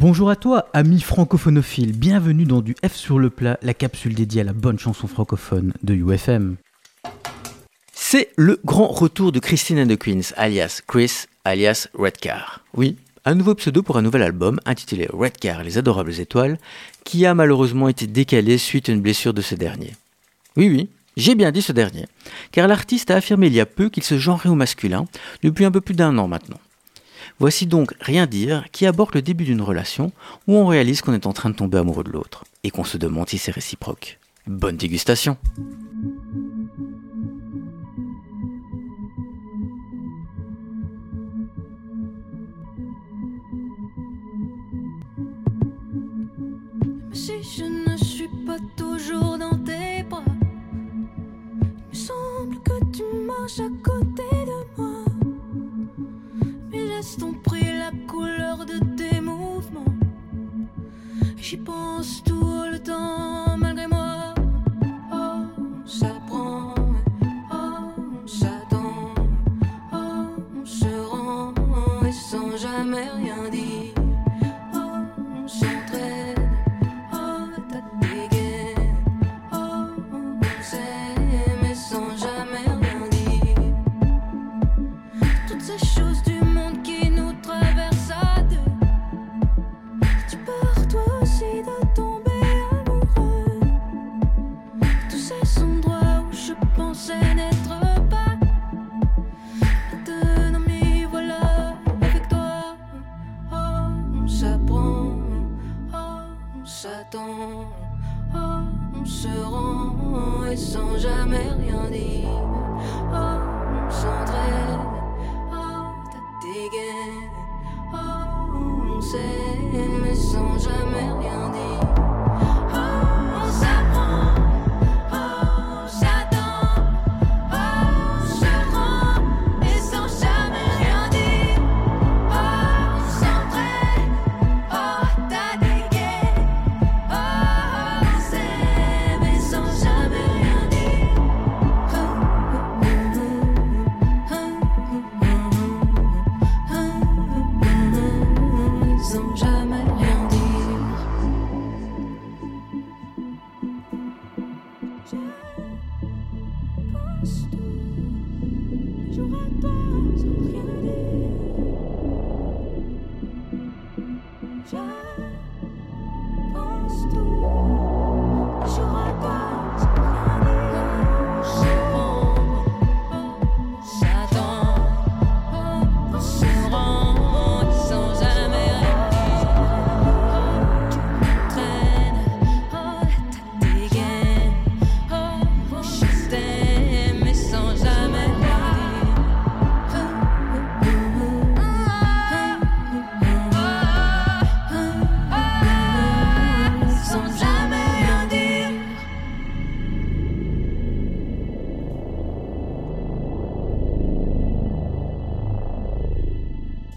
Bonjour à toi, ami francophonophile, bienvenue dans du F sur le plat, la capsule dédiée à la bonne chanson francophone de UFM. C'est le grand retour de Christine and the Queens, alias Chris, alias Redcar. Oui, un nouveau pseudo pour un nouvel album intitulé Redcar les adorables étoiles, qui a malheureusement été décalé suite à une blessure de ce dernier. Oui, oui, j'ai bien dit ce dernier, car l'artiste a affirmé il y a peu qu'il se genrait au masculin depuis un peu plus d'un an maintenant. Voici donc Rien dire qui aborde le début d'une relation où on réalise qu'on est en train de tomber amoureux de l'autre et qu'on se demande si c'est réciproque. Bonne dégustation J'y pense tout le temps s'attend, oh, on se rend et sans jamais rien dire. Oh, on s'entraide,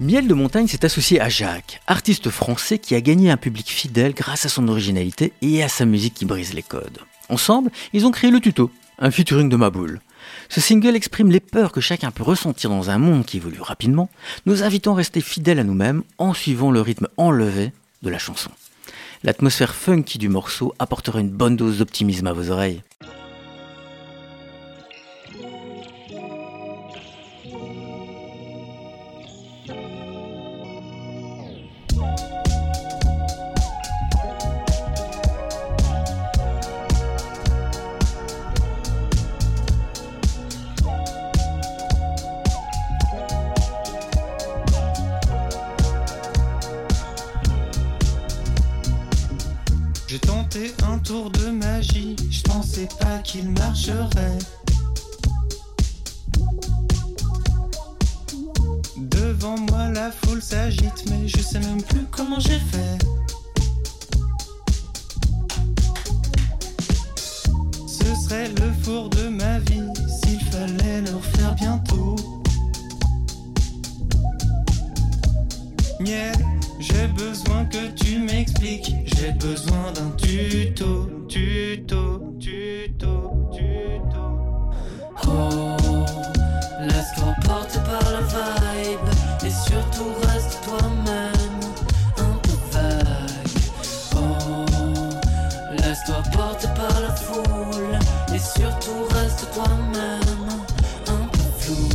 Miel de Montagne s'est associé à Jacques, artiste français qui a gagné un public fidèle grâce à son originalité et à sa musique qui brise les codes. Ensemble, ils ont créé le tuto, un featuring de Maboule. Ce single exprime les peurs que chacun peut ressentir dans un monde qui évolue rapidement, nous invitant à rester fidèles à nous-mêmes en suivant le rythme enlevé de la chanson. L'atmosphère funky du morceau apportera une bonne dose d'optimisme à vos oreilles. J'ai tenté un tour de magie, je pensais pas qu'il marcherait. Devant moi la foule s'agite, mais je sais même plus comment j'ai fait. Ce serait le four de besoin d'un tuto, tuto, tuto, tuto. Oh, laisse-toi porter par la vibe et surtout reste toi-même un peu vague. Oh, laisse-toi porter par la foule et surtout reste toi-même un peu flou.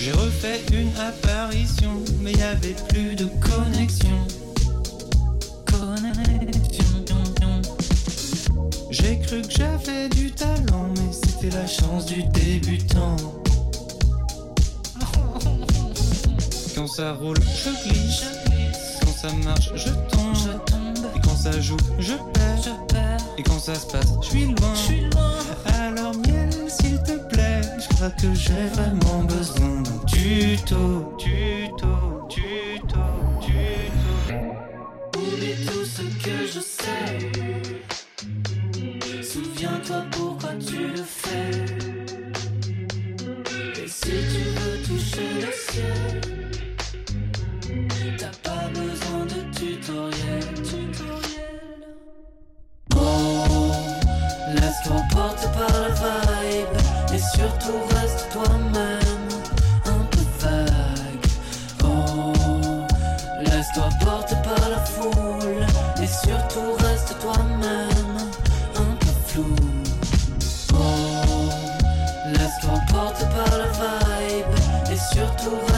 J'ai refait une apparition, mais y avait plus de connexion. cru que j'avais du talent, mais c'était la chance du débutant. Quand ça roule, je glisse. Quand ça marche, je tombe. Et quand ça joue, je perds. Et quand ça se passe, je suis loin. Alors miel, s'il te plaît, je crois que j'ai vraiment besoin d'un tuto. to